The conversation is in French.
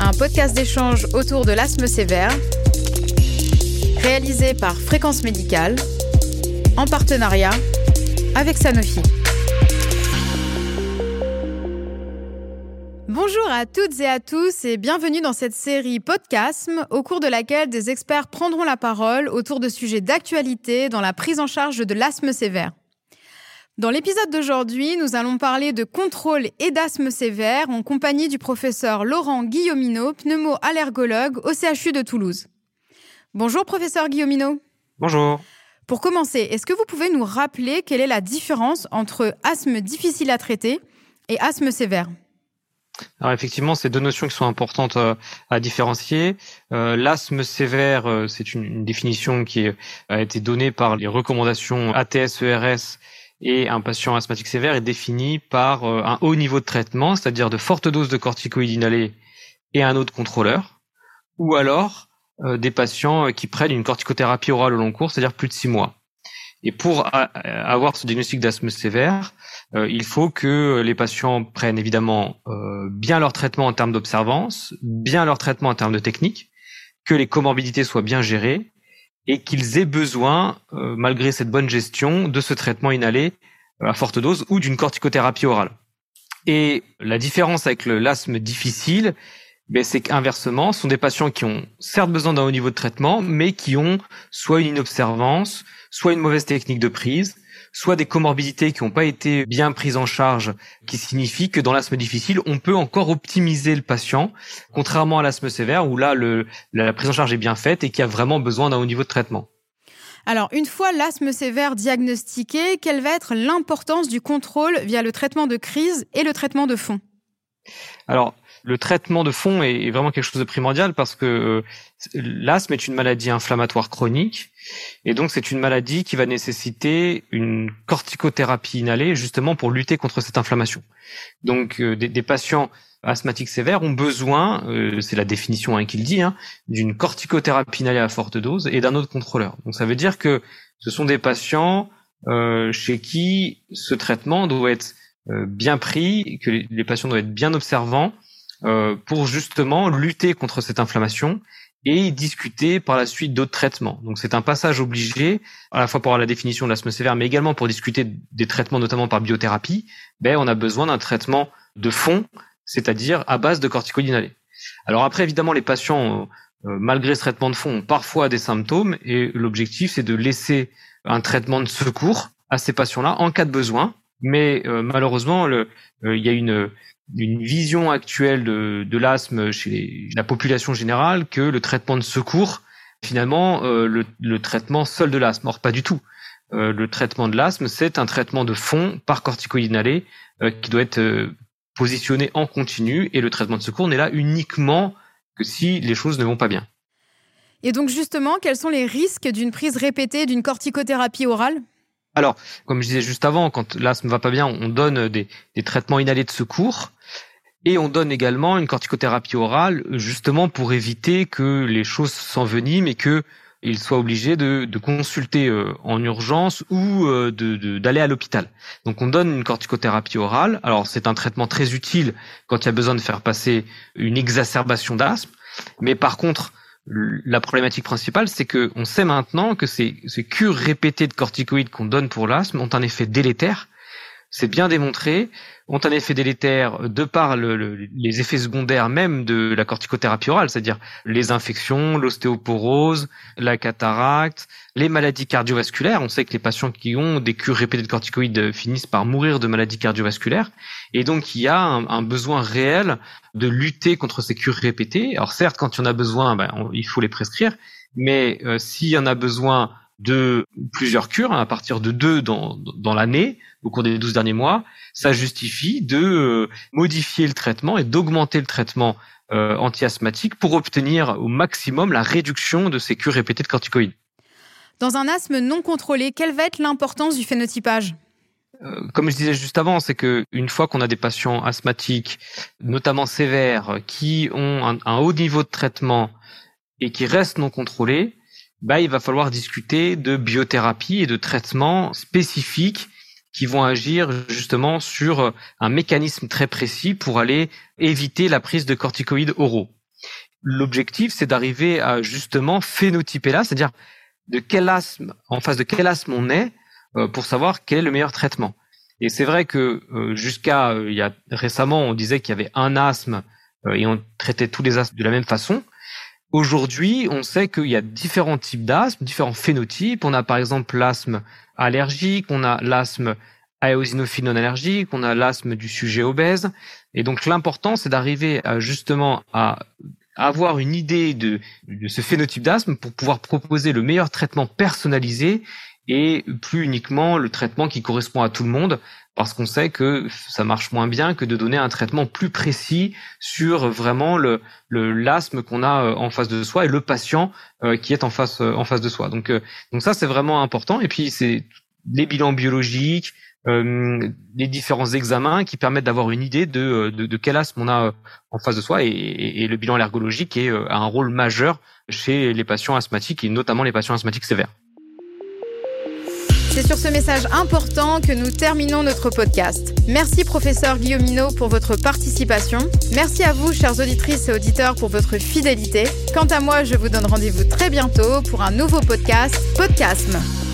Un podcast d'échange autour de l'asthme sévère, réalisé par Fréquence Médicale, en partenariat avec Sanofi. Bonjour à toutes et à tous et bienvenue dans cette série Podcasme au cours de laquelle des experts prendront la parole autour de sujets d'actualité dans la prise en charge de l'asthme sévère. Dans l'épisode d'aujourd'hui, nous allons parler de contrôle et d'asthme sévère en compagnie du professeur Laurent Guillaumineau, pneumo-allergologue au CHU de Toulouse. Bonjour professeur Guillaumineau. Bonjour. Pour commencer, est-ce que vous pouvez nous rappeler quelle est la différence entre asthme difficile à traiter et asthme sévère? Alors effectivement, c'est deux notions qui sont importantes euh, à différencier. Euh, l'asthme sévère, euh, c'est une, une, définition qui a été donnée par les recommandations ATS-ERS et un patient asthmatique sévère est défini par euh, un haut niveau de traitement, c'est-à-dire de fortes doses de corticoïdes inhalés et un autre contrôleur, ou alors euh, des patients euh, qui prennent une corticothérapie orale au long cours, c'est-à-dire plus de six mois. Et pour avoir ce diagnostic d'asthme sévère, il faut que les patients prennent évidemment bien leur traitement en termes d'observance, bien leur traitement en termes de technique, que les comorbidités soient bien gérées et qu'ils aient besoin, euh, malgré cette bonne gestion, de ce traitement inhalé euh, à forte dose ou d'une corticothérapie orale. Et la différence avec l'asthme difficile, ben, c'est qu'inversement, ce sont des patients qui ont certes besoin d'un haut niveau de traitement, mais qui ont soit une inobservance, soit une mauvaise technique de prise, soit des comorbidités qui n'ont pas été bien prises en charge, qui signifie que dans l'asthme difficile, on peut encore optimiser le patient, contrairement à l'asthme sévère où là, le, la prise en charge est bien faite et qui a vraiment besoin d'un haut niveau de traitement. Alors, une fois l'asthme sévère diagnostiqué, quelle va être l'importance du contrôle via le traitement de crise et le traitement de fond? Alors, le traitement de fond est vraiment quelque chose de primordial parce que euh, l'asthme est une maladie inflammatoire chronique et donc c'est une maladie qui va nécessiter une corticothérapie inhalée justement pour lutter contre cette inflammation. Donc euh, des, patients asthmatiques sévères ont besoin, euh, c'est la définition hein, qu'il dit, hein, d'une corticothérapie inhalée à forte dose et d'un autre contrôleur. Donc ça veut dire que ce sont des patients chez qui ce traitement doit être bien pris, que les patients doivent être bien observants pour justement lutter contre cette inflammation et discuter par la suite d'autres traitements. Donc c'est un passage obligé, à la fois pour la définition de l'asthme sévère, mais également pour discuter des traitements, notamment par biothérapie. Ben, on a besoin d'un traitement de fond, c'est-à-dire à base de corticoïdes inhalés. Alors après, évidemment, les patients, euh, malgré ce traitement de fond, ont parfois des symptômes, et l'objectif, c'est de laisser un traitement de secours à ces patients-là en cas de besoin. Mais euh, malheureusement, il y a une, vision actuelle de, l'asthme chez la population générale que le traitement de secours, finalement, euh, le, le, traitement seul de l'asthme. Or, pas du tout. Euh, le traitement de l'asthme, c'est un traitement de fond par corticoïde inhalé euh, qui doit être positionné en continu et le traitement de secours n'est là uniquement que si les choses ne vont pas bien. Et donc justement, quels sont les risques d'une prise répétée d'une corticothérapie orale? Alors, comme je disais juste avant, quand l'asthme va pas bien, on donne des, traitements inhalés de secours et on donne également une corticothérapie orale justement pour éviter que les choses s'enveniment et que il soit de consulter euh, en urgence ou euh, d'aller à l'hôpital. Donc on donne une corticothérapie orale. Alors c'est un traitement très utile quand il y a besoin de faire passer une exacerbation d'asthme, mais par contre la problématique principale, c'est que on sait maintenant que ces, ces cures répétées de corticoïdes qu'on donne pour l'asthme ont un effet délétère. C'est bien démontré ont un effet délétère de par les effets secondaires même de la corticothérapie orale, c'est-à-dire les infections, l'ostéoporose, la cataracte, les maladies cardiovasculaires. On sait que les patients qui ont des cures répétées de corticoïdes finissent par mourir de maladies cardiovasculaires. Et donc, il y a un, besoin réel de lutter contre ces cures répétées. Alors certes, quand il y en a besoin, ben, il faut les prescrire. Mais euh, s'il y en a besoin de plusieurs cures, hein, à partir de deux dans, dans l'année, au cours des 12 derniers mois, ça justifie de euh, modifier le traitement et d'augmenter le traitement euh, anti-asthmatique pour obtenir au maximum la réduction de ces cures répétées de corticoïdes. Dans un asthme non contrôlé, quelle va être l'importance du phénotypage? Euh, comme je disais juste avant, c'est que une fois qu'on a des patients asthmatiques, notamment sévères, qui ont un, un, haut niveau de traitement et qui restent non contrôlés, bah, il va falloir discuter de biothérapie et de traitements spécifiques qui vont agir justement sur un mécanisme très précis pour aller éviter la prise de corticoïdes oraux. L'objectif, c'est d'arriver à justement phénotyper là, c'est-à-dire de quel asthme, en face de quel asthme on est, euh, pour savoir quel est le meilleur traitement. Et c'est vrai que euh, jusqu'à il y a récemment, on disait qu'il y avait un asthme et on traitait tous les asthmes de la même façon. Aujourd'hui, on sait qu'il y a différents types d'asthme, différents phénotypes. On a par exemple l'asthme allergique, on a l'asthme aéosinophile non allergique, on a l'asthme du sujet obèse. Et donc l'important, c'est d'arriver à, justement à avoir une idée de, ce phénotype d'asthme pour pouvoir proposer le meilleur traitement personnalisé et plus uniquement le traitement qui correspond à tout le monde parce qu'on sait que ça marche moins bien que de donner un traitement plus précis sur vraiment le l'asthme qu'on a euh, en face de soi et le patient euh, qui est en face euh, en face de soi. Donc donc ça c'est vraiment important et puis c'est les bilans biologiques, les différents examens qui permettent d'avoir une idée de, de, quel asthme on a en face de soi et, et, le bilan allergologique est, a un rôle majeur chez les patients asthmatiques et notamment les patients asthmatiques sévères. C'est sur ce message important que nous terminons notre podcast. Merci professeur Guillaumino pour votre participation. Merci à vous, chères auditrices et auditeurs, pour votre fidélité. Quant à moi, je vous donne rendez-vous très bientôt pour un nouveau podcast, Podcasme.